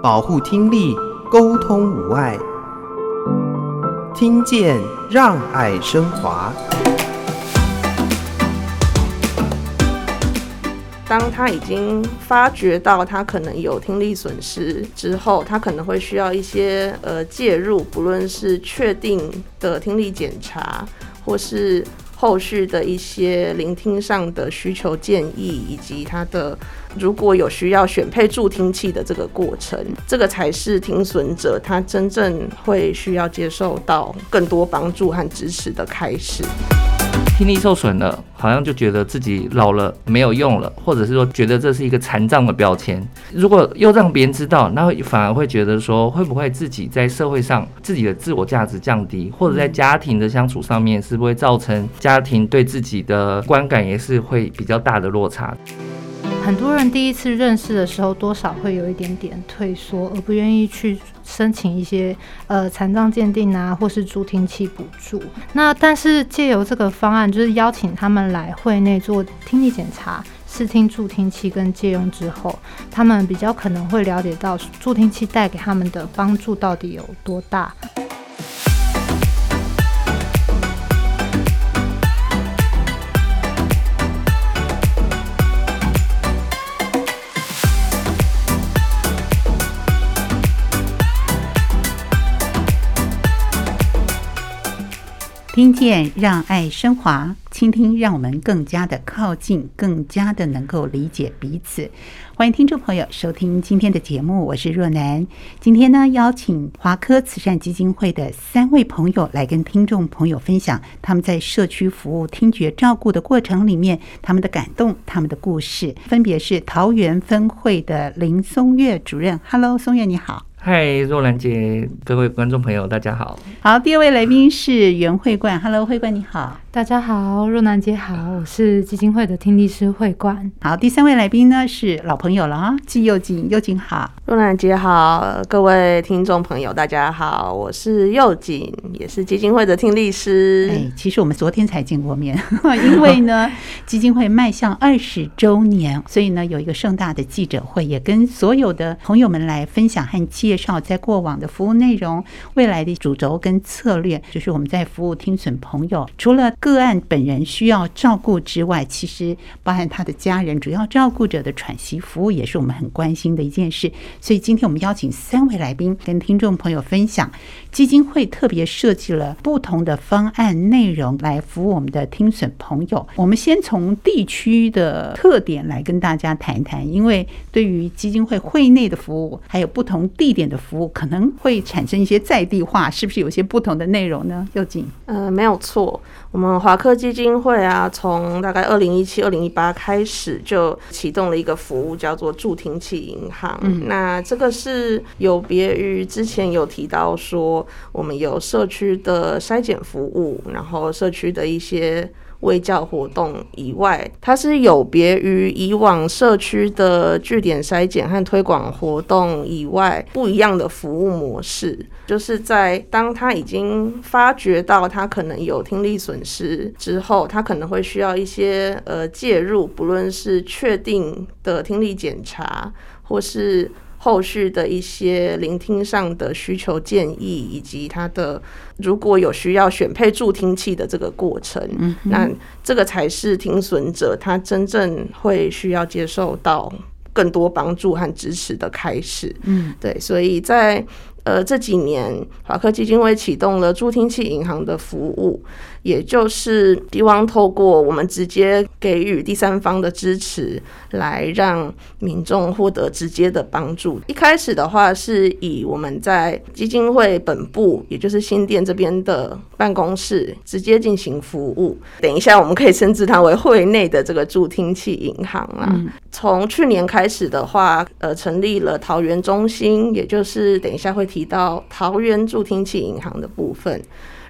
保护听力，沟通无碍，听见让爱升华。当他已经发觉到他可能有听力损失之后，他可能会需要一些呃介入，不论是确定的听力检查，或是后续的一些聆听上的需求建议，以及他的如果有需要选配助听器的这个过程，这个才是听损者他真正会需要接受到更多帮助和支持的开始。听力受损了，好像就觉得自己老了没有用了，或者是说觉得这是一个残障的标签。如果又让别人知道，那反而会觉得说，会不会自己在社会上自己的自我价值降低，或者在家庭的相处上面，是不是会造成家庭对自己的观感也是会比较大的落差？很多人第一次认识的时候，多少会有一点点退缩，而不愿意去申请一些呃残障鉴定啊，或是助听器补助。那但是借由这个方案，就是邀请他们来会内做听力检查、试听助听器跟借用之后，他们比较可能会了解到助听器带给他们的帮助到底有多大。听见，让爱升华；倾听，让我们更加的靠近，更加的能够理解彼此。欢迎听众朋友收听今天的节目，我是若楠。今天呢，邀请华科慈善基金会的三位朋友来跟听众朋友分享他们在社区服务听觉照顾的过程里面他们的感动、他们的故事。分别是桃园分会的林松月主任，Hello，松月你好。嗨，若兰姐，各位观众朋友，大家好。好，第二位来宾是袁慧冠，Hello，慧冠你好。大家好，若楠姐好，我是基金会的听力师会冠。好，第三位来宾呢是老朋友了啊，季又景，又景好。若楠姐好，各位听众朋友大家好，我是又景，也是基金会的听力师。哎，其实我们昨天才见过面，因为呢，基金会迈向二十周年，所以呢有一个盛大的记者会，也跟所有的朋友们来分享和介绍在过往的服务内容、未来的主轴跟策略，就是我们在服务听损朋友，除了个案本人需要照顾之外，其实包含他的家人、主要照顾者的喘息服务，也是我们很关心的一件事。所以今天我们邀请三位来宾跟听众朋友分享，基金会特别设计了不同的方案内容来服务我们的听损朋友。我们先从地区的特点来跟大家谈一谈，因为对于基金会会内的服务，还有不同地点的服务，可能会产生一些在地化，是不是有些不同的内容呢？又锦，呃，没有错。我们华科基金会啊，从大概二零一七、二零一八开始就启动了一个服务，叫做助听器银行。嗯，那这个是有别于之前有提到说，我们有社区的筛检服务，然后社区的一些。卫教活动以外，它是有别于以往社区的据点筛检和推广活动以外不一样的服务模式，就是在当他已经发觉到他可能有听力损失之后，他可能会需要一些呃介入，不论是确定的听力检查，或是。后续的一些聆听上的需求建议，以及他的如果有需要选配助听器的这个过程，嗯，那这个才是听损者他真正会需要接受到更多帮助和支持的开始。嗯，对，所以在呃这几年，华科基金会启动了助听器银行的服务。也就是希望透过我们直接给予第三方的支持，来让民众获得直接的帮助。一开始的话，是以我们在基金会本部，也就是新店这边的办公室直接进行服务。等一下，我们可以称之它为会内的这个助听器银行啦。从去年开始的话，呃，成立了桃园中心，也就是等一下会提提到桃园助听器银行的部分。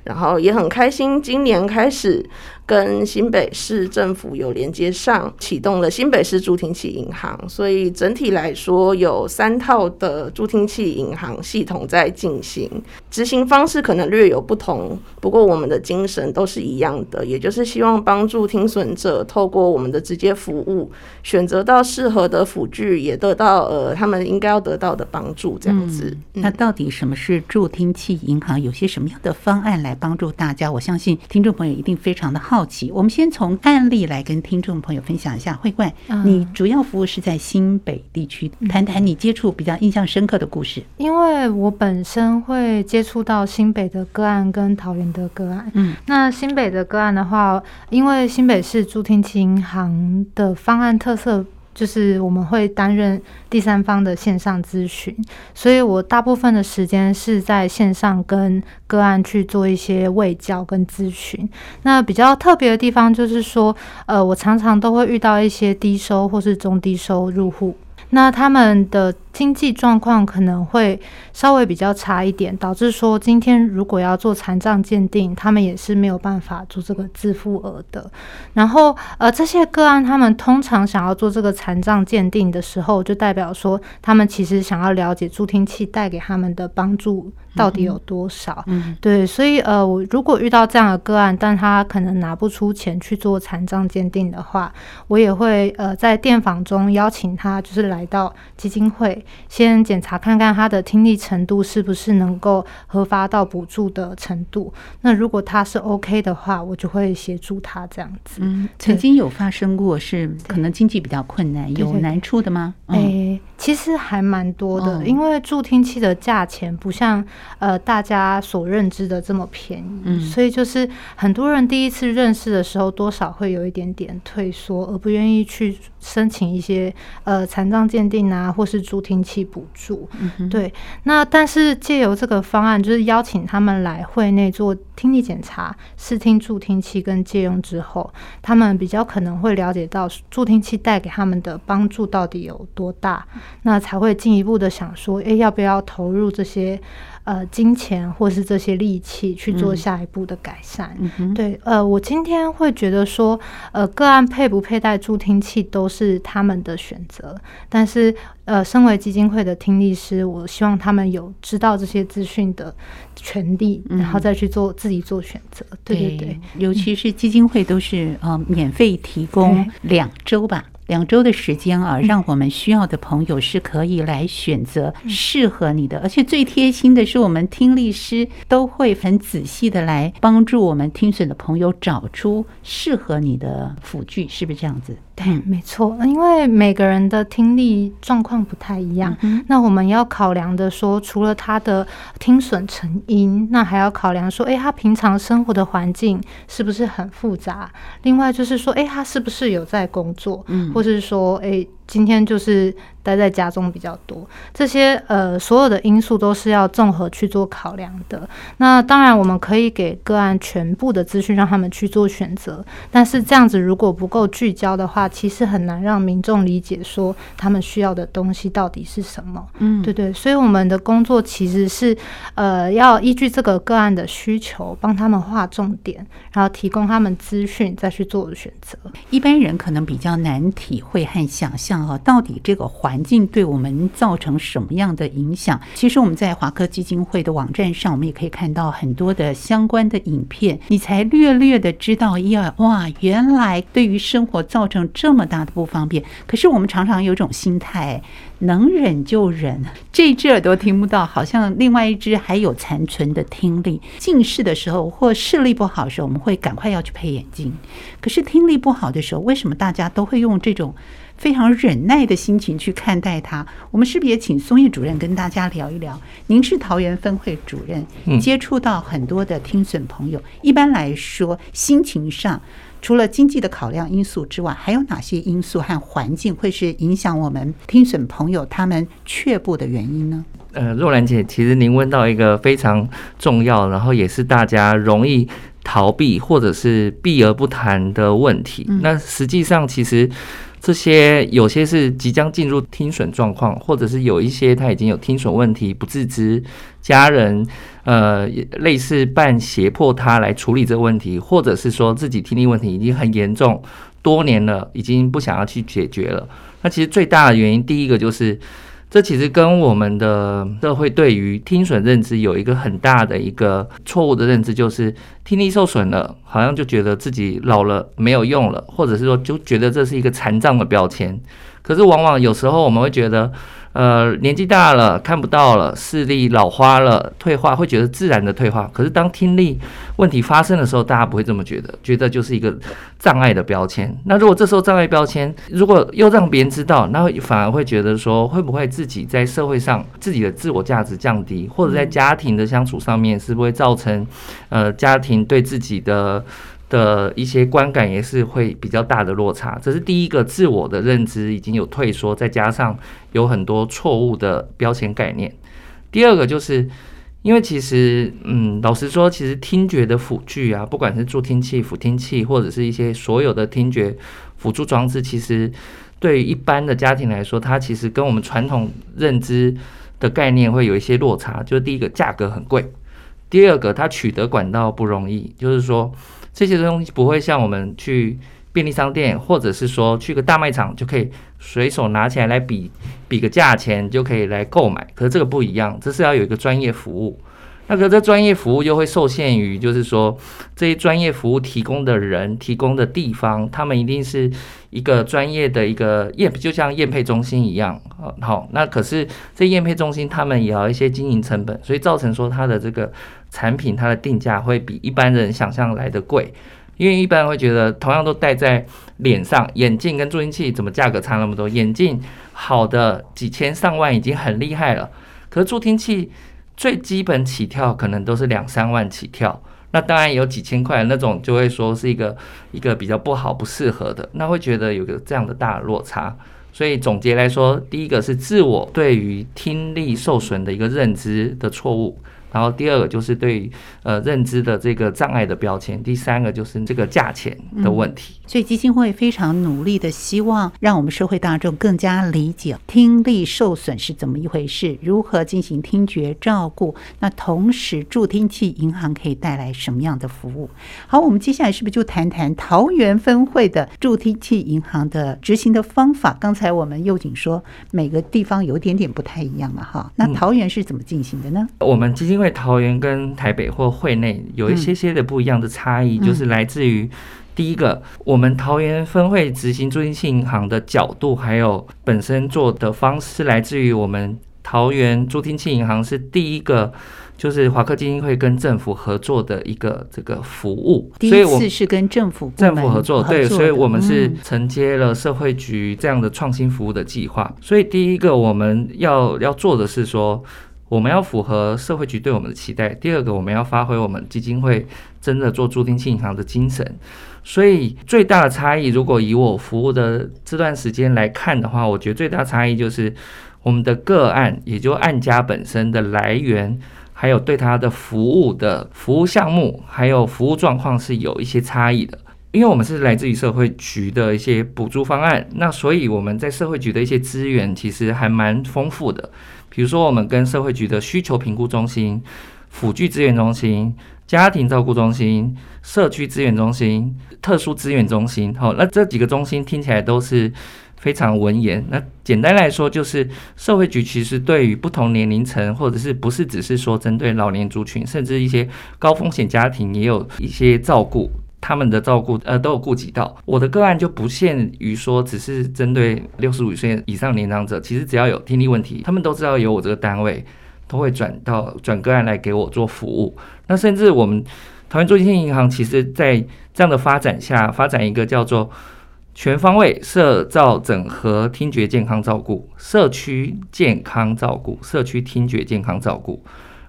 然后也很开心，今年开始跟新北市政府有连接上，启动了新北市助听器银行。所以整体来说，有三套的助听器银行系统在进行，执行方式可能略有不同，不过我们的精神都是一样的，也就是希望帮助听损者透过我们的直接服务，选择到适合的辅具，也得到呃他们应该要得到的帮助。这样子，那到底什么是助听器银行？有些什么样的方案来帮助大家？我相信听众朋友一定非常的好奇。我们先从案例来跟听众朋友分享一下。慧冠，你主要服务是在新北地区，谈谈你接触比较印象深刻的故事。因为我本身会接触到新北的个案跟桃园的个案。嗯，那新北的个案的话，因为新北市助听器银行的方案特色。就是我们会担任第三方的线上咨询，所以我大部分的时间是在线上跟个案去做一些卫教跟咨询。那比较特别的地方就是说，呃，我常常都会遇到一些低收或是中低收入户，那他们的。经济状况可能会稍微比较差一点，导致说今天如果要做残障鉴定，他们也是没有办法做这个自付额的。然后，呃，这些个案他们通常想要做这个残障鉴定的时候，就代表说他们其实想要了解助听器带给他们的帮助到底有多少。嗯，对，所以呃，我如果遇到这样的个案，但他可能拿不出钱去做残障鉴定的话，我也会呃在电访中邀请他，就是来到基金会。先检查看看他的听力程度是不是能够核发到补助的程度。那如果他是 OK 的话，我就会协助他这样子。嗯，曾经有发生过是可能经济比较困难，有难处的吗？诶、欸，其实还蛮多的，因为助听器的价钱不像呃大家所认知的这么便宜，嗯，所以就是很多人第一次认识的时候，多少会有一点点退缩，而不愿意去申请一些呃残障鉴定啊，或是助听器补助，嗯，对。那但是借由这个方案，就是邀请他们来会内做听力检查、试听助听器跟借用之后，他们比较可能会了解到助听器带给他们的帮助到底有多大，那才会进一步的想说，诶，要不要投入这些。呃，金钱或是这些力气去做下一步的改善，嗯、对，呃，我今天会觉得说，呃，个案佩不佩戴助听器都是他们的选择，但是，呃，身为基金会的听力师，我希望他们有知道这些资讯的权利，然后再去做自己做选择。嗯、对对对，尤其是基金会都是呃免费提供两周吧。两周的时间啊，让我们需要的朋友是可以来选择适合你的，而且最贴心的是，我们听力师都会很仔细的来帮助我们听损的朋友找出适合你的辅具，是不是这样子？对，没错，因为每个人的听力状况不太一样，嗯，那我们要考量的说，除了他的听损成因，那还要考量说，哎，他平常生活的环境是不是很复杂？另外就是说，哎，他是不是有在工作？嗯，或是说，哎。今天就是待在家中比较多，这些呃所有的因素都是要综合去做考量的。那当然，我们可以给个案全部的资讯，让他们去做选择。但是这样子如果不够聚焦的话，其实很难让民众理解说他们需要的东西到底是什么。嗯，对对。所以我们的工作其实是呃要依据这个个案的需求，帮他们划重点，然后提供他们资讯，再去做选择。一般人可能比较难体会和想象。啊到底这个环境对我们造成什么样的影响？其实我们在华科基金会的网站上，我们也可以看到很多的相关的影片，你才略略的知道，呀，哇，原来对于生活造成这么大的不方便。可是我们常常有种心态，能忍就忍，这一只耳朵听不到，好像另外一只还有残存的听力。近视的时候或视力不好的时候，我们会赶快要去配眼镜。可是听力不好的时候，为什么大家都会用这种？非常忍耐的心情去看待它。我们是不是也请松叶主任跟大家聊一聊？您是桃园分会主任，接触到很多的听损朋友。一般来说，心情上除了经济的考量因素之外，还有哪些因素和环境会是影响我们听损朋友他们却步的原因呢？呃，若兰姐，其实您问到一个非常重要，然后也是大家容易逃避或者是避而不谈的问题。那实际上，其实。这些有些是即将进入听损状况，或者是有一些他已经有听损问题不自知，家人呃类似半胁迫他来处理这个问题，或者是说自己听力问题已经很严重多年了，已经不想要去解决了。那其实最大的原因，第一个就是。这其实跟我们的社会对于听损认知有一个很大的一个错误的认知，就是听力受损了，好像就觉得自己老了没有用了，或者是说就觉得这是一个残障的标签。可是往往有时候我们会觉得。呃，年纪大了，看不到了，视力老花了，退化，会觉得自然的退化。可是当听力问题发生的时候，大家不会这么觉得，觉得就是一个障碍的标签。那如果这时候障碍标签，如果又让别人知道，那反而会觉得说，会不会自己在社会上自己的自我价值降低，或者在家庭的相处上面，是不是会造成呃家庭对自己的。的一些观感也是会比较大的落差，这是第一个自我的认知已经有退缩，再加上有很多错误的标签概念。第二个就是因为其实，嗯，老实说，其实听觉的辅具啊，不管是助听器、辅听器，或者是一些所有的听觉辅助装置，其实对于一般的家庭来说，它其实跟我们传统认知的概念会有一些落差。就是第一个价格很贵，第二个它取得管道不容易，就是说。这些东西不会像我们去便利商店，或者是说去个大卖场就可以随手拿起来来比比个价钱就可以来购买。可是这个不一样，这是要有一个专业服务。那个这专业服务又会受限于，就是说这些专业服务提供的人、提供的地方，他们一定是一个专业的一个验，就像验配中心一样。好，那可是这验配中心他们也要一些经营成本，所以造成说它的这个。产品它的定价会比一般人想象来的贵，因为一般人会觉得同样都戴在脸上，眼镜跟助听器怎么价格差那么多？眼镜好的几千上万已经很厉害了，可是助听器最基本起跳可能都是两三万起跳，那当然有几千块那种就会说是一个一个比较不好不适合的，那会觉得有个这样的大的落差。所以总结来说，第一个是自我对于听力受损的一个认知的错误。然后第二个就是对呃认知的这个障碍的标签，第三个就是这个价钱的问题。嗯，所以基金会非常努力的希望让我们社会大众更加理解听力受损是怎么一回事，如何进行听觉照顾。那同时助听器银行可以带来什么样的服务？好，我们接下来是不是就谈谈桃园分会的助听器银行的执行的方法？刚才我们右景说每个地方有点点不太一样嘛哈。那桃园是怎么进行的呢？我们基金。因为桃园跟台北或会内有一些些的不一样的差异，就是来自于第一个，我们桃园分会执行助听器银行的角度，还有本身做的方式，来自于我们桃园助听器银行是第一个，就是华科基金会跟政府合作的一个这个服务，所以我们是跟政府政府合作，对，所以我们是承接了社会局这样的创新服务的计划，所以第一个我们要要做的是说。我们要符合社会局对我们的期待。第二个，我们要发挥我们基金会真的做助听器银行的精神。所以最大的差异，如果以我服务的这段时间来看的话，我觉得最大差异就是我们的个案，也就案家本身的来源，还有对他的服务的服务项目，还有服务状况是有一些差异的。因为我们是来自于社会局的一些补助方案，那所以我们在社会局的一些资源其实还蛮丰富的。比如说，我们跟社会局的需求评估中心、辅具资源中心、家庭照顾中心、社区资源中心、特殊资源中心，好，那这几个中心听起来都是非常文言。那简单来说，就是社会局其实对于不同年龄层，或者是不是只是说针对老年族群，甚至一些高风险家庭，也有一些照顾。他们的照顾呃都有顾及到，我的个案就不限于说只是针对六十五岁以上年长者，其实只要有听力问题，他们都知道有我这个单位，都会转到转个案来给我做服务。那甚至我们桃园助听器银行，其实在这样的发展下，发展一个叫做全方位社照整合听觉健康照顾、社区健康照顾、社区听觉健康照顾，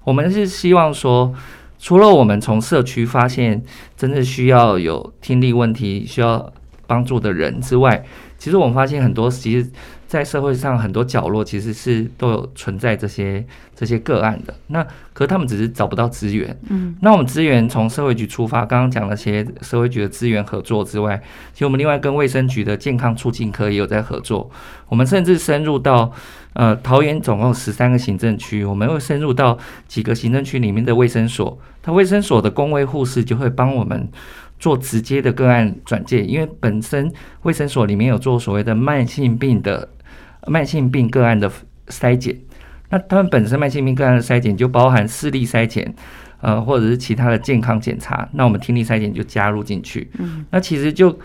我们是希望说。除了我们从社区发现真正需要有听力问题、需要帮助的人之外，其实我们发现很多，其实，在社会上很多角落，其实是都有存在这些这些个案的。那可是他们只是找不到资源。嗯，那我们资源从社会局出发，刚刚讲了些社会局的资源合作之外，其实我们另外跟卫生局的健康促进科也有在合作。我们甚至深入到呃桃园总共十三个行政区，我们会深入到几个行政区里面的卫生所，它卫生所的工卫护士就会帮我们。做直接的个案转介，因为本身卫生所里面有做所谓的慢性病的慢性病个案的筛检，那他们本身慢性病个案的筛检就包含视力筛检，呃，或者是其他的健康检查，那我们听力筛检就加入进去。嗯，那其实就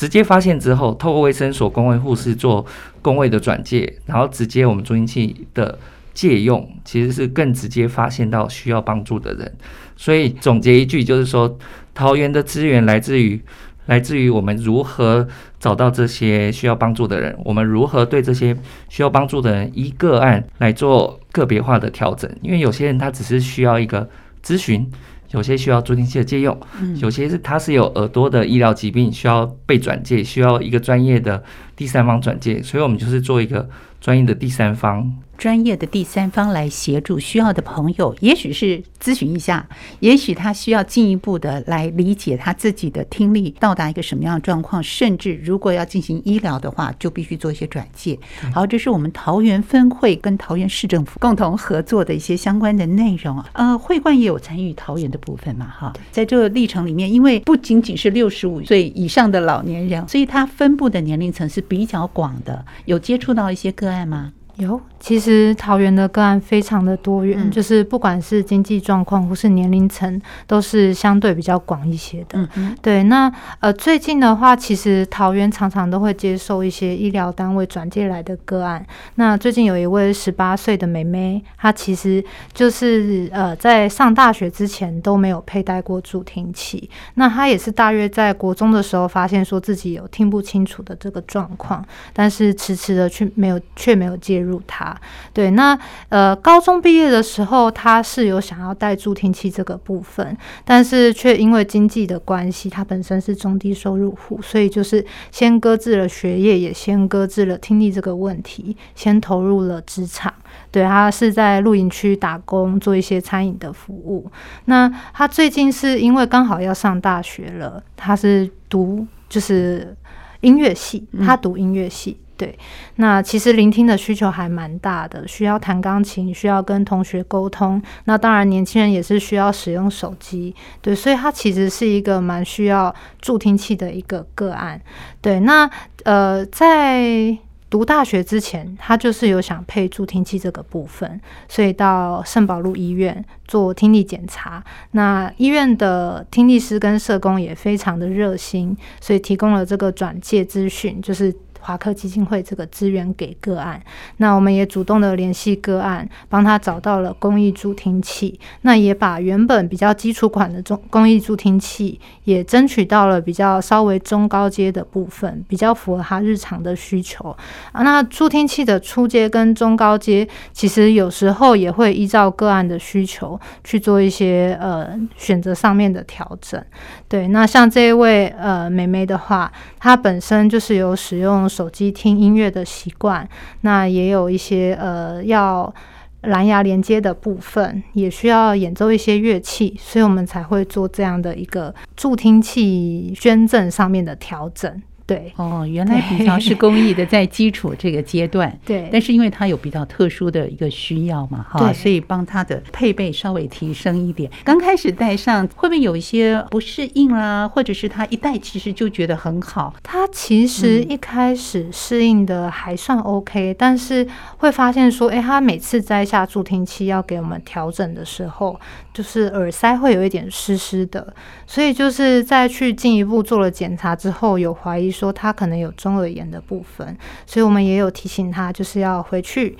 直接发现之后，透过卫生所公卫护士做公卫的转介，然后直接我们助听器的借用，其实是更直接发现到需要帮助的人。所以总结一句就是说。桃园的资源来自于，来自于我们如何找到这些需要帮助的人，我们如何对这些需要帮助的人一个案来做个别化的调整。因为有些人他只是需要一个咨询，有些需要助听器的借用，有些是他是有耳朵的医疗疾病需要被转介，需要一个专业的第三方转介，所以我们就是做一个专业的第三方。专业的第三方来协助需要的朋友，也许是咨询一下，也许他需要进一步的来理解他自己的听力到达一个什么样的状况，甚至如果要进行医疗的话，就必须做一些转介。好，这是我们桃园分会跟桃园市政府共同合作的一些相关的内容。呃，会馆也有参与桃园的部分嘛？哈，在这个历程里面，因为不仅仅是六十五岁以上的老年人，所以它分布的年龄层是比较广的。有接触到一些个案吗？有。其实桃园的个案非常的多元，嗯、就是不管是经济状况或是年龄层，都是相对比较广一些的。嗯、对，那呃最近的话，其实桃园常常都会接受一些医疗单位转介来的个案。那最近有一位十八岁的妹妹，她其实就是呃在上大学之前都没有佩戴过助听器。那她也是大约在国中的时候发现说自己有听不清楚的这个状况，但是迟迟的却没有却没有介入她。对，那呃，高中毕业的时候，他是有想要带助听器这个部分，但是却因为经济的关系，他本身是中低收入户，所以就是先搁置了学业，也先搁置了听力这个问题，先投入了职场。对，他是在露营区打工，做一些餐饮的服务。那他最近是因为刚好要上大学了，他是读就是音乐系，他读音乐系。嗯对，那其实聆听的需求还蛮大的，需要弹钢琴，需要跟同学沟通。那当然，年轻人也是需要使用手机。对，所以他其实是一个蛮需要助听器的一个个案。对，那呃，在读大学之前，他就是有想配助听器这个部分，所以到圣保禄医院做听力检查。那医院的听力师跟社工也非常的热心，所以提供了这个转介资讯，就是。华科基金会这个资源给个案，那我们也主动的联系个案，帮他找到了公益助听器，那也把原本比较基础款的中公益助听器，也争取到了比较稍微中高阶的部分，比较符合他日常的需求啊。那助听器的初阶跟中高阶，其实有时候也会依照个案的需求去做一些呃选择上面的调整。对，那像这一位呃妹妹的话，她本身就是有使用。手机听音乐的习惯，那也有一些呃要蓝牙连接的部分，也需要演奏一些乐器，所以我们才会做这样的一个助听器捐赠上面的调整。对哦，原来比较是公益的，在基础这个阶段，对，但是因为他有比较特殊的一个需要嘛，哈，所以帮他的配备稍微提升一点。刚开始戴上会不会有一些不适应啦？或者是他一戴其实就觉得很好？他其实一开始适应的还算 OK，但是会发现说，哎，他每次摘下助听器要给我们调整的时候，就是耳塞会有一点湿湿的，所以就是再去进一步做了检查之后，有怀疑说他可能有中耳炎的部分，所以我们也有提醒他，就是要回去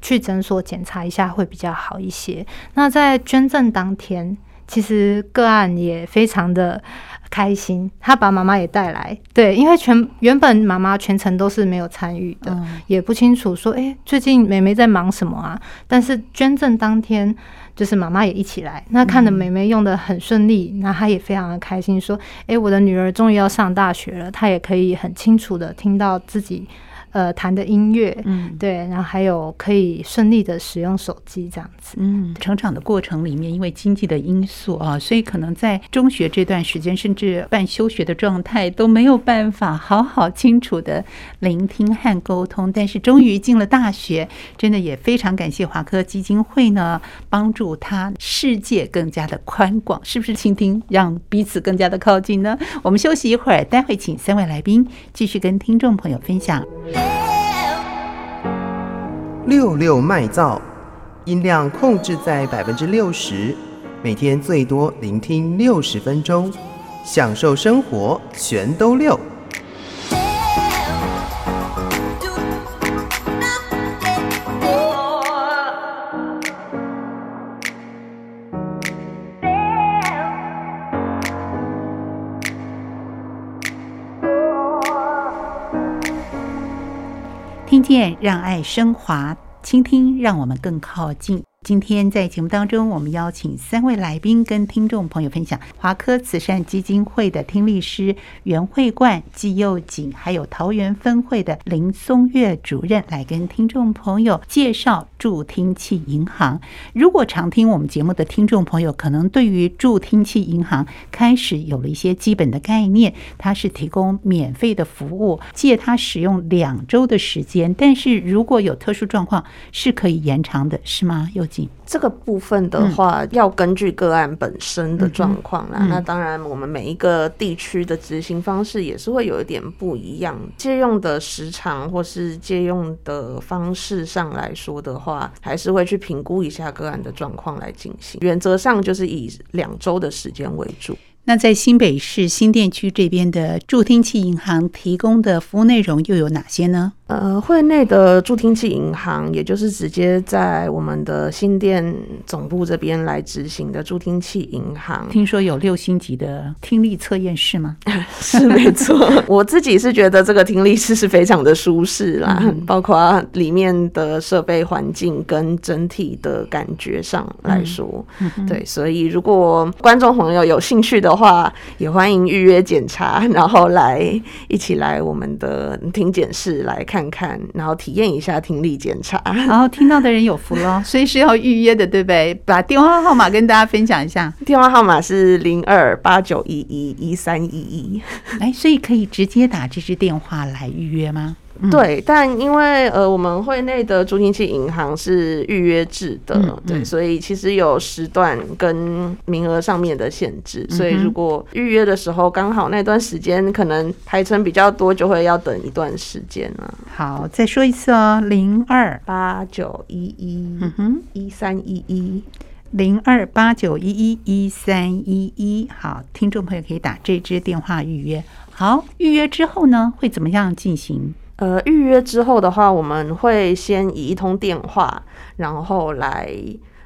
去诊所检查一下会比较好一些。那在捐赠当天。其实个案也非常的开心，他把妈妈也带来，对，因为全原本妈妈全程都是没有参与的，嗯、也不清楚说，哎，最近妹妹在忙什么啊？但是捐赠当天，就是妈妈也一起来，那看着妹妹用的很顺利，那她、嗯、也非常的开心，说，哎，我的女儿终于要上大学了，她也可以很清楚的听到自己。呃，弹的音乐，嗯，对，然后还有可以顺利的使用手机这样子，嗯，成长的过程里面，因为经济的因素啊，所以可能在中学这段时间，甚至半休学的状态都没有办法好好清楚的聆听和沟通。但是终于进了大学，真的也非常感谢华科基金会呢，帮助他世界更加的宽广，是不是？倾听让彼此更加的靠近呢？我们休息一会儿，待会请三位来宾继续跟听众朋友分享。六六麦噪，音量控制在百分之六十，每天最多聆听六十分钟，享受生活全都六。让爱升华；倾听，让我们更靠近。今天在节目当中，我们邀请三位来宾跟听众朋友分享华科慈善基金会的听力师袁慧冠、季又锦，还有桃园分会的林松月主任来跟听众朋友介绍助听器银行。如果常听我们节目的听众朋友，可能对于助听器银行开始有了一些基本的概念。它是提供免费的服务，借它使用两周的时间，但是如果有特殊状况，是可以延长的，是吗？有又这个部分的话，要根据个案本身的状况啦。那当然，我们每一个地区的执行方式也是会有一点不一样。借用的时长或是借用的方式上来说的话，还是会去评估一下个案的状况来进行。原则上就是以两周的时间为主。那在新北市新店区这边的助听器银行提供的服务内容又有哪些呢？呃，会内的助听器银行，也就是直接在我们的新店总部这边来执行的助听器银行。听说有六星级的听力测验室吗？是没错，我自己是觉得这个听力室是非常的舒适啦，嗯、包括里面的设备环境跟整体的感觉上来说，对，所以如果观众朋友有兴趣的话，也欢迎预约检查，然后来一起来我们的听检室来看。看看，然后体验一下听力检查，然后听到的人有福了，所以是要预约的，对不对？把电话号码跟大家分享一下，电话号码是零二八九一一一三一一，哎，所以可以直接打这支电话来预约吗？对，但因为呃，我们会内的助听器银行是预约制的，嗯嗯、对，所以其实有时段跟名额上面的限制，所以如果预约的时候刚好那段时间可能排程比较多，就会要等一段时间了。好，再说一次哦，零二八九一一一三一一，零二八九一一一三一一。好，听众朋友可以打这支电话预约。好，预约之后呢，会怎么样进行？呃，预约之后的话，我们会先以一通电话，然后来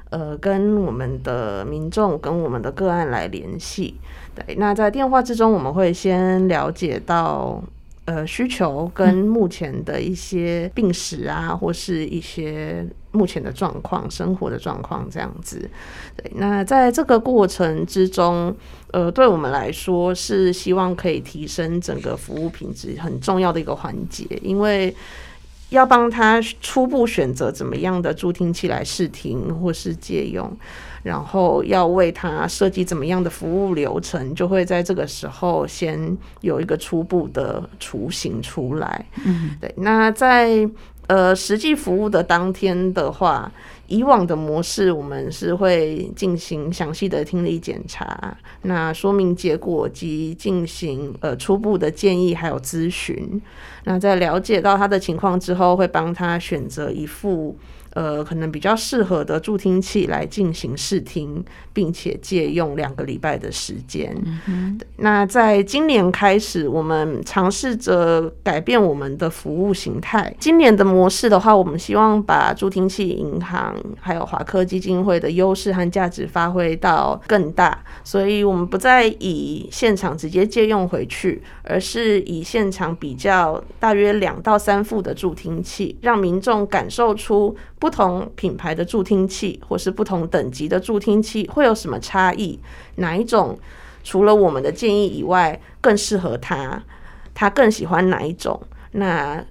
呃跟我们的民众跟我们的个案来联系。对，那在电话之中，我们会先了解到。呃，需求跟目前的一些病史啊，或是一些目前的状况、生活的状况这样子。对，那在这个过程之中，呃，对我们来说是希望可以提升整个服务品质很重要的一个环节，因为要帮他初步选择怎么样的助听器来试听或是借用。然后要为他设计怎么样的服务流程，就会在这个时候先有一个初步的雏形出来。嗯，对。那在呃实际服务的当天的话，以往的模式我们是会进行详细的听力检查，那说明结果及进行呃初步的建议还有咨询。那在了解到他的情况之后，会帮他选择一副。呃，可能比较适合的助听器来进行试听，并且借用两个礼拜的时间。嗯。那在今年开始，我们尝试着改变我们的服务形态。今年的模式的话，我们希望把助听器银行还有华科基金会的优势和价值发挥到更大，所以我们不再以现场直接借用回去，而是以现场比较大约两到三副的助听器，让民众感受出不不同品牌的助听器或是不同等级的助听器会有什么差异，哪一种除了我们的建议以外更适合他，他更喜欢哪一种？那。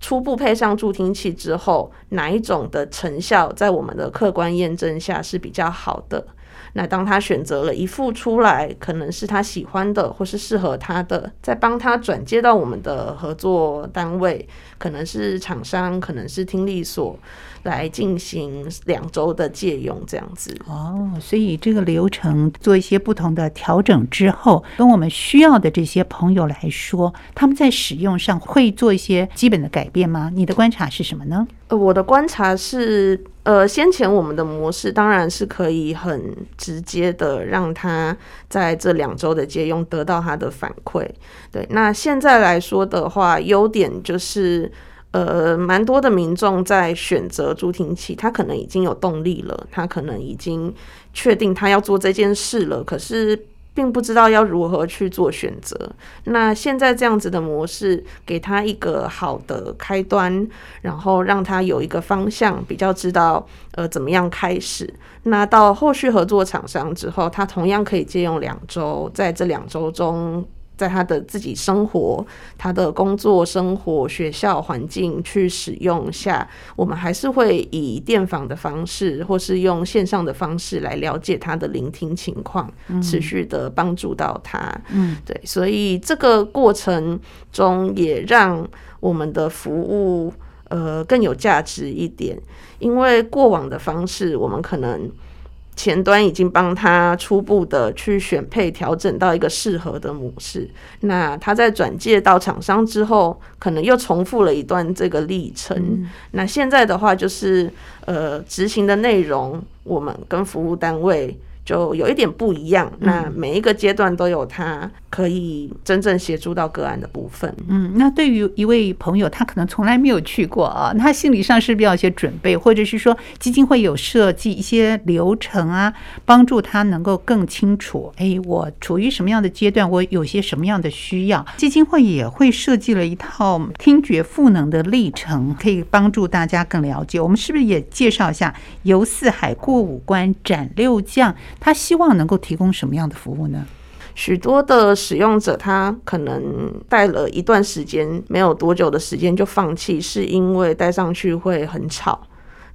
初步配上助听器之后，哪一种的成效在我们的客观验证下是比较好的？那当他选择了一副出来，可能是他喜欢的，或是适合他的，再帮他转接到我们的合作单位，可能是厂商，可能是听力所。来进行两周的借用，这样子哦，所以这个流程做一些不同的调整之后，跟我们需要的这些朋友来说，他们在使用上会做一些基本的改变吗？你的观察是什么呢？呃，我的观察是，呃，先前我们的模式当然是可以很直接的让他在这两周的借用得到他的反馈。对，那现在来说的话，优点就是。呃，蛮多的民众在选择助听器，他可能已经有动力了，他可能已经确定他要做这件事了，可是并不知道要如何去做选择。那现在这样子的模式，给他一个好的开端，然后让他有一个方向，比较知道呃怎么样开始。那到后续合作厂商之后，他同样可以借用两周，在这两周中。在他的自己生活、他的工作、生活、学校环境去使用下，我们还是会以电访的方式，或是用线上的方式来了解他的聆听情况，持续的帮助到他。嗯，对，所以这个过程中也让我们的服务呃更有价值一点，因为过往的方式，我们可能。前端已经帮他初步的去选配调整到一个适合的模式，那他在转介到厂商之后，可能又重复了一段这个历程。嗯、那现在的话，就是呃执行的内容，我们跟服务单位。就有一点不一样，那每一个阶段都有它可以真正协助到个案的部分。嗯，那对于一位朋友，他可能从来没有去过啊，他心理上是不是要有些准备，或者是说基金会有设计一些流程啊，帮助他能够更清楚，哎，我处于什么样的阶段，我有些什么样的需要，基金会也会设计了一套听觉赋能的历程，可以帮助大家更了解。我们是不是也介绍一下游四海过五关斩六将？他希望能够提供什么样的服务呢？许多的使用者，他可能戴了一段时间，没有多久的时间就放弃，是因为戴上去会很吵，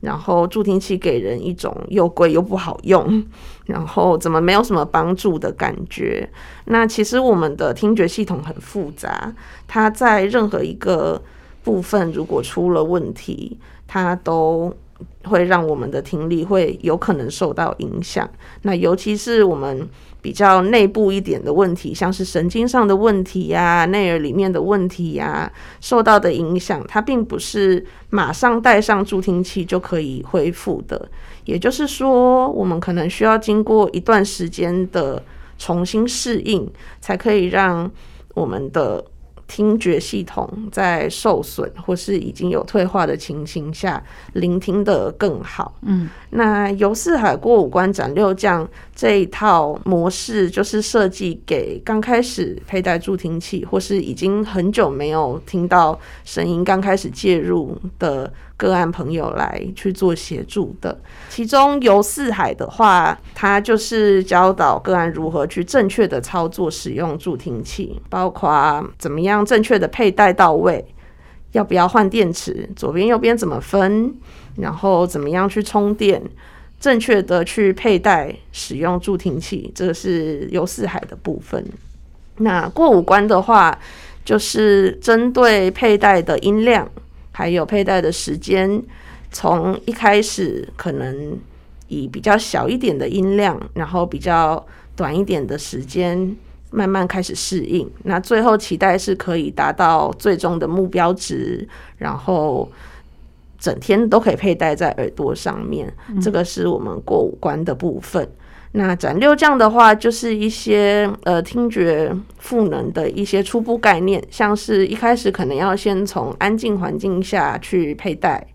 然后助听器给人一种又贵又不好用，然后怎么没有什么帮助的感觉。那其实我们的听觉系统很复杂，它在任何一个部分如果出了问题，它都。会让我们的听力会有可能受到影响。那尤其是我们比较内部一点的问题，像是神经上的问题呀、内耳里面的问题呀，受到的影响，它并不是马上戴上助听器就可以恢复的。也就是说，我们可能需要经过一段时间的重新适应，才可以让我们的。听觉系统在受损或是已经有退化的情形下，聆听的更好。嗯，那游四海过五关斩六将这一套模式，就是设计给刚开始佩戴助听器或是已经很久没有听到声音、刚开始介入的。个案朋友来去做协助的，其中游四海的话，他就是教导个案如何去正确的操作使用助听器，包括怎么样正确的佩戴到位，要不要换电池，左边右边怎么分，然后怎么样去充电，正确的去佩戴使用助听器，这个是游四海的部分。那过五关的话，就是针对佩戴的音量。还有佩戴的时间，从一开始可能以比较小一点的音量，然后比较短一点的时间，慢慢开始适应。那最后期待是可以达到最终的目标值，然后整天都可以佩戴在耳朵上面。这个是我们过五关的部分。那斩六将的话，就是一些呃听觉赋能的一些初步概念，像是一开始可能要先从安静环境下去佩戴，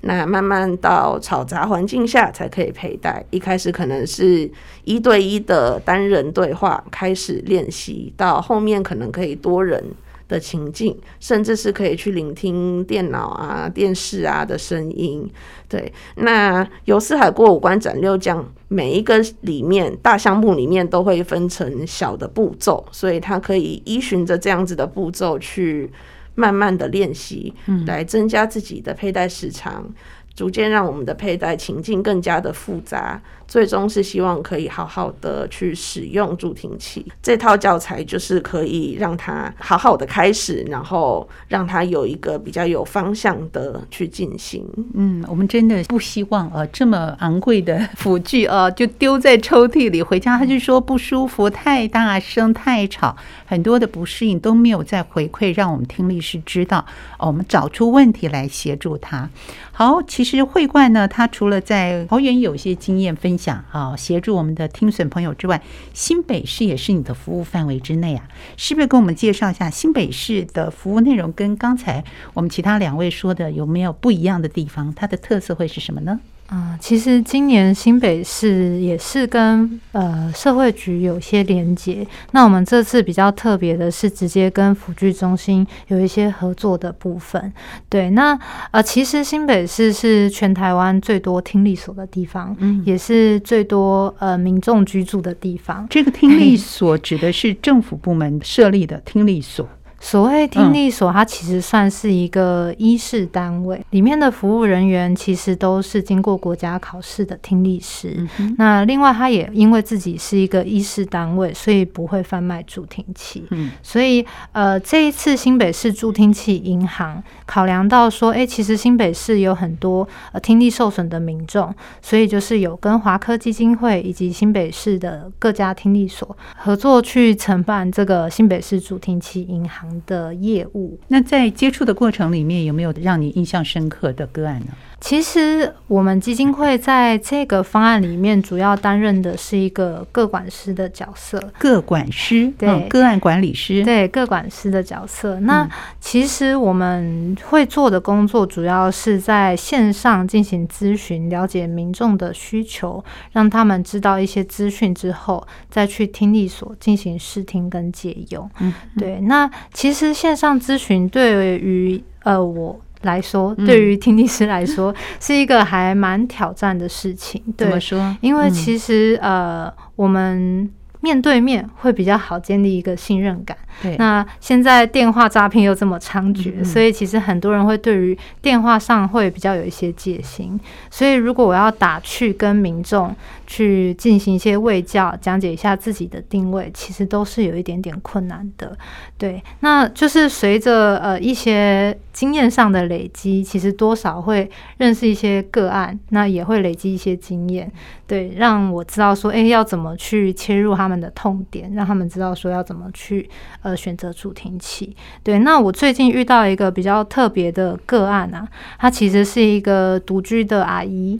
那慢慢到吵杂环境下才可以佩戴。一开始可能是一对一的单人对话开始练习，到后面可能可以多人的情境，甚至是可以去聆听电脑啊、电视啊的声音。对，那由四海过五关斩六将，每一个里面大项目里面都会分成小的步骤，所以它可以依循着这样子的步骤去慢慢的练习，来增加自己的佩戴时长，逐渐让我们的佩戴情境更加的复杂。最终是希望可以好好的去使用助听器这套教材，就是可以让他好好的开始，然后让他有一个比较有方向的去进行。嗯，我们真的不希望呃这么昂贵的辅具啊就丢在抽屉里，回家他就说不舒服、太大声、太吵，很多的不适应都没有再回馈，让我们听力师知道，我们找出问题来协助他。好，其实慧冠呢，他除了在桃园有些经验分。享啊，协助我们的听损朋友之外，新北市也是你的服务范围之内啊，是不是跟我们介绍一下新北市的服务内容？跟刚才我们其他两位说的有没有不一样的地方？它的特色会是什么呢？啊、嗯，其实今年新北市也是跟呃社会局有些连结。那我们这次比较特别的是，直接跟辅具中心有一些合作的部分。对，那呃，其实新北市是全台湾最多听力所的地方，嗯，也是最多呃民众居住的地方。这个听力所指的是政府部门设立的听力所。所谓听力所，它其实算是一个医事单位，里面的服务人员其实都是经过国家考试的听力师。那另外，他也因为自己是一个医事单位，所以不会贩卖助听器。所以呃，这一次新北市助听器银行考量到说，哎，其实新北市有很多呃听力受损的民众，所以就是有跟华科基金会以及新北市的各家听力所合作去承办这个新北市助听器银行的业务，那在接触的过程里面，有没有让你印象深刻的个案呢？其实我们基金会在这个方案里面，主要担任的是一个个管师的角色。各管师，对，嗯、个案管理师，对，各管师的角色。那其实我们会做的工作，主要是在线上进行咨询，了解民众的需求，让他们知道一些资讯之后，再去听力所进行试听跟借用。嗯，对。那其实线上咨询对于呃我。来说，对于听力师来说，是一个还蛮挑战的事情。对，怎么说？因为其实呃，我们面对面会比较好建立一个信任感。对，那现在电话诈骗又这么猖獗，所以其实很多人会对于电话上会比较有一些戒心。所以如果我要打去跟民众去进行一些卫教，讲解一下自己的定位，其实都是有一点点困难的。对，那就是随着呃一些经验上的累积，其实多少会认识一些个案，那也会累积一些经验，对，让我知道说，哎，要怎么去切入他们的痛点，让他们知道说要怎么去。呃，选择助听器。对，那我最近遇到一个比较特别的个案啊，他其实是一个独居的阿姨，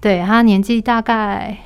对，她年纪大概。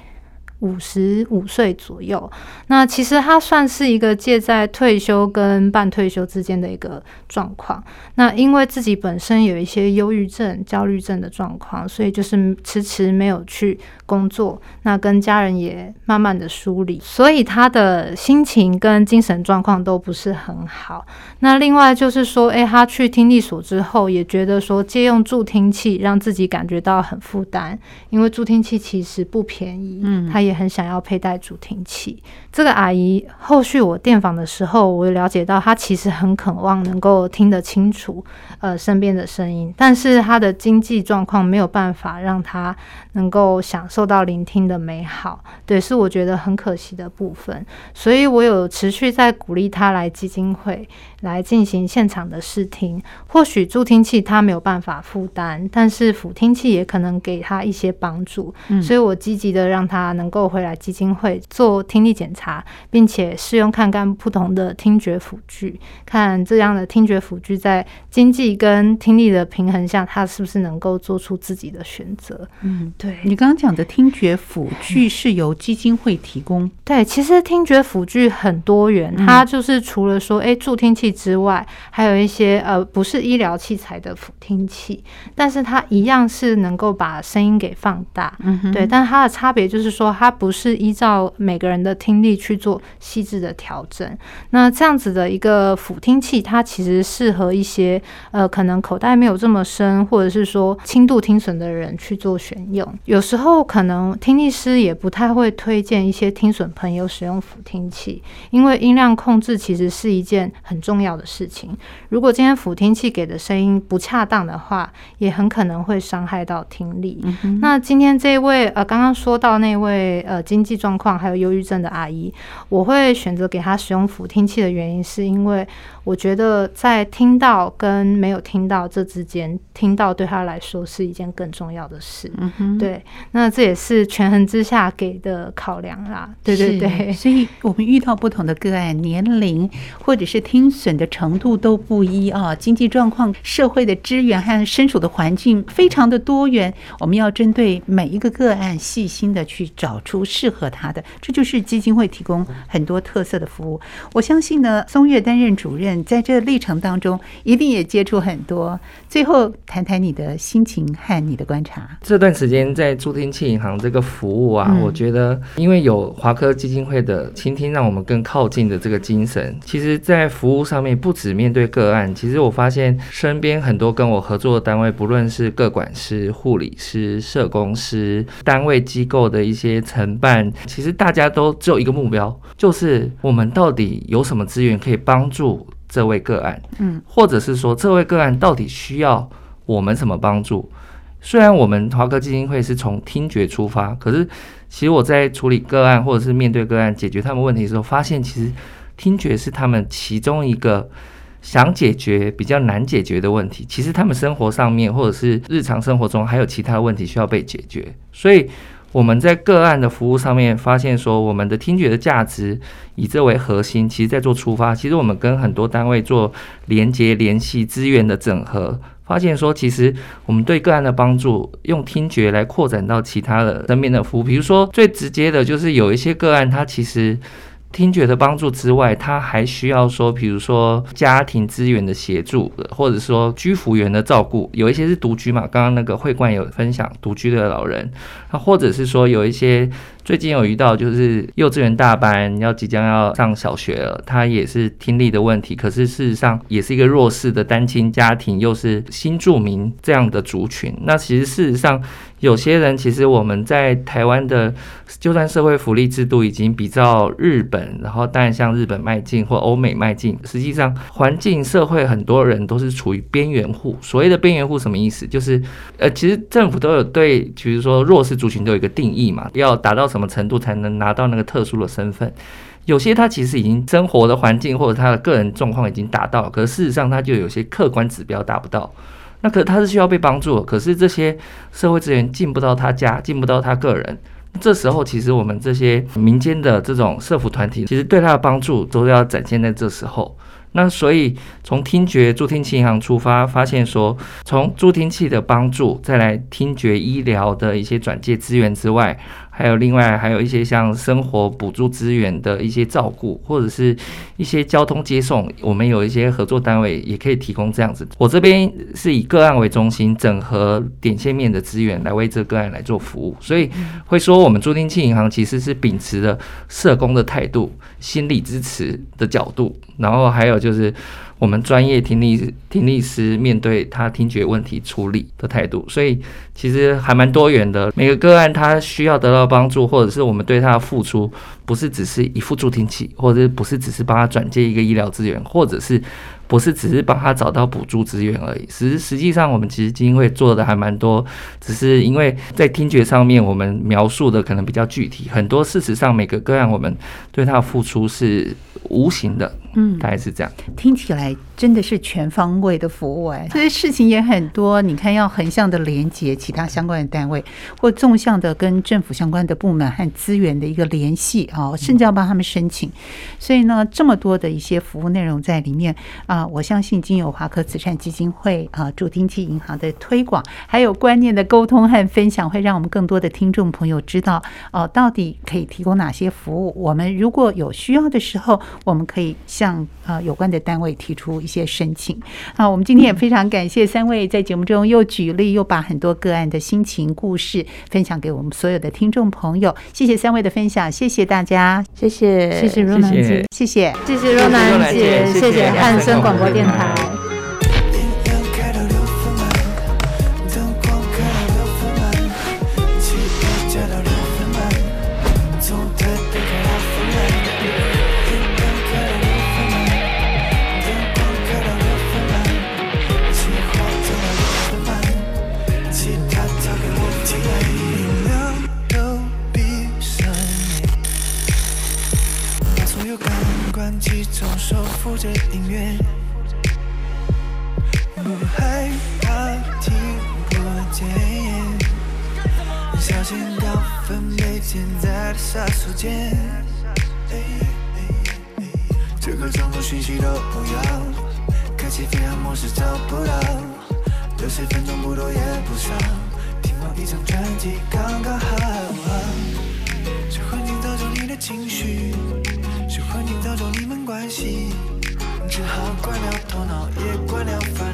五十五岁左右，那其实他算是一个介在退休跟半退休之间的一个状况。那因为自己本身有一些忧郁症、焦虑症的状况，所以就是迟迟没有去工作。那跟家人也慢慢的疏离，所以他的心情跟精神状况都不是很好。那另外就是说，诶，他去听力所之后，也觉得说借用助听器让自己感觉到很负担，因为助听器其实不便宜，嗯，他也。很想要佩戴助听器。这个阿姨后续我电访的时候，我了解到她其实很渴望能够听得清楚呃身边的声音，但是她的经济状况没有办法让她能够享受到聆听的美好，对，是我觉得很可惜的部分。所以我有持续在鼓励她来基金会来进行现场的试听。或许助听器他没有办法负担，但是辅听器也可能给他一些帮助。嗯，所以我积极的让他能够。够回来基金会做听力检查，并且试用看看不同的听觉辅具，看这样的听觉辅具在经济跟听力的平衡下，他是不是能够做出自己的选择。嗯，对。你刚刚讲的听觉辅具是由基金会提供？对，其实听觉辅具很多元，它就是除了说诶助听器之外，还有一些呃不是医疗器材的辅听器，但是它一样是能够把声音给放大。嗯哼，对，但它的差别就是说，它不是依照每个人的听力去做细致的调整。那这样子的一个辅听器，它其实适合一些呃可能口袋没有这么深，或者是说轻度听损的人去做选用。有时候可能听力师也不太会推荐一些听损朋友使用辅听器，因为音量控制其实是一件很重要的事情。如果今天辅听器给的声音不恰当的话，也很可能会伤害到听力。嗯、那今天这位呃，刚刚说到那位呃，经济状况还有忧郁症的阿姨，我会选择给她使用辅听器的原因，是因为我觉得在听到跟没有听到这之间，听到对她来说是一件更重要的事。嗯，对，那这也是权衡之下给的考量啦。对对对，所以我们遇到不同的个案，年龄或者是听损的程度都不一啊，经济状况、社会的资源和身处的环境非常的多元，我们要针对每一个个案细心的去找出适合他的，这就是基金会提供很多特色的服务。我相信呢，松月担任主任，在这历程当中一定也接触很多。最后谈谈你的心情和你的观察。这段时间在助听器银行这个服务啊，我觉得因为有华科基金会的倾听，让我们更靠近的这个精神，其实在服务上面不止面对个案，其实我发现身边很多跟我合作的单位，不论是个管师、护理师、社工师、单位机构的一些承办，其实大家都只有一个目标，就是我们到底有什么资源可以帮助这位个案，嗯，或者是说这位个案到底需要我们什么帮助？虽然我们华科基金会是从听觉出发，可是其实我在处理个案或者是面对个案解决他们问题的时候，发现其实听觉是他们其中一个想解决比较难解决的问题。其实他们生活上面或者是日常生活中还有其他问题需要被解决。所以我们在个案的服务上面发现说，我们的听觉的价值以这为核心，其实在做出发。其实我们跟很多单位做连接、联系、资源的整合。发现说，其实我们对个案的帮助，用听觉来扩展到其他的身边的服务。比如说，最直接的就是有一些个案，它其实听觉的帮助之外，他还需要说，比如说家庭资源的协助，或者说居服员的照顾。有一些是独居嘛，刚刚那个会冠有分享独居的老人，那或者是说有一些。最近有遇到，就是幼稚园大班要即将要上小学了，他也是听力的问题，可是事实上也是一个弱势的单亲家庭，又是新住民这样的族群。那其实事实上，有些人其实我们在台湾的，就算社会福利制度已经比较日本，然后当然向日本迈进或欧美迈进，实际上环境社会很多人都是处于边缘户。所谓的边缘户什么意思？就是呃，其实政府都有对，比如说弱势族群都有一个定义嘛，要达到。什么程度才能拿到那个特殊的身份？有些他其实已经生活的环境或者他的个人状况已经达到了，可是事实上他就有些客观指标达不到。那可他是需要被帮助，可是这些社会资源进不到他家，进不到他个人。这时候其实我们这些民间的这种社福团体，其实对他的帮助都要展现在这时候。那所以从听觉助听器银行出发，发现说从助听器的帮助，再来听觉医疗的一些转介资源之外。还有另外还有一些像生活补助资源的一些照顾，或者是一些交通接送，我们有一些合作单位也可以提供这样子。我这边是以个案为中心，整合点线面的资源来为这个案来做服务，所以会说我们助听器银行其实是秉持着社工的态度、心理支持的角度，然后还有就是。我们专业听力听力师面对他听觉问题处理的态度，所以其实还蛮多元的。每个个案他需要得到帮助，或者是我们对他的付出，不是只是一副助听器，或者不是只是帮他转接一个医疗资源，或者是不是只是帮他找到补助资源而已。实实际上，我们其实基金会做的还蛮多，只是因为在听觉上面我们描述的可能比较具体，很多事实上每个个案我们对他的付出是无形的。嗯，大概是这样。听起来真的是全方位的服务哎，这些事情也很多。你看，要横向的连接其他相关的单位，或纵向的跟政府相关的部门和资源的一个联系啊，甚至要帮他们申请。所以呢，这么多的一些服务内容在里面啊，我相信经有华科慈善基金会啊，助听器银行的推广，还有观念的沟通和分享，会让我们更多的听众朋友知道哦，到底可以提供哪些服务。我们如果有需要的时候，我们可以向呃有关的单位提出一些申请。啊，我们今天也非常感谢三位在节目中又举例又把很多个案的心情故事分享给我们所有的听众朋友。谢谢三位的分享，谢谢大家，谢谢，谢谢若楠姐，谢谢，谢谢若楠姐，谢谢汉声广播电台。关机，中手扶着音乐，不害怕听不见。小心掉分贝，现在的杀手锏。这个装作讯息都不要，开启飞行模式找不到，六十分钟不多也不少，听完一张专辑刚刚好。关掉头脑也关掉烦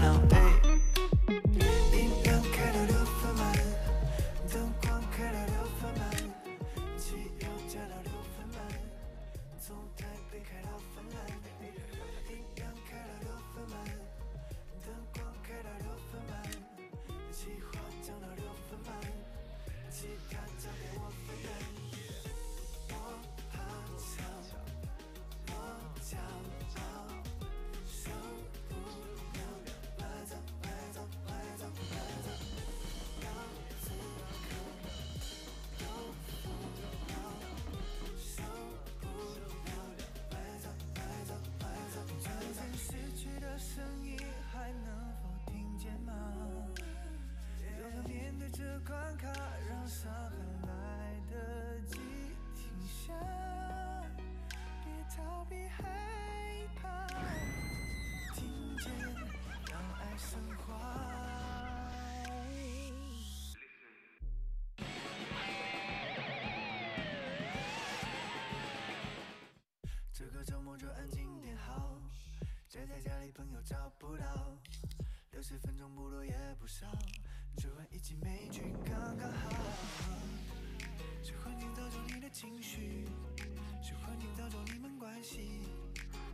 在家里朋友找不到六十分钟不多也不少追完一集美剧刚刚好是环境造就你的情绪是环境造就你们关系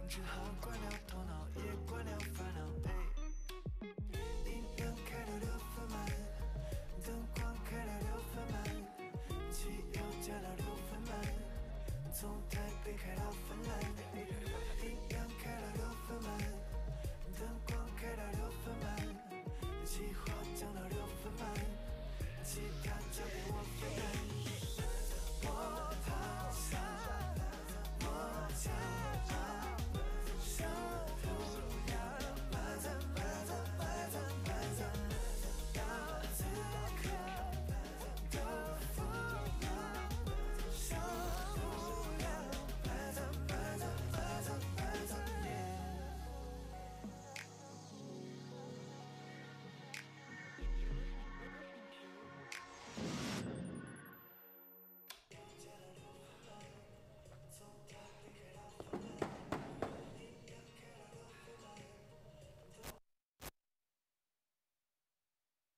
只好关掉头脑也关掉烦恼哎音量开到六分满灯光开到六分满汽油加到六分满从台北开到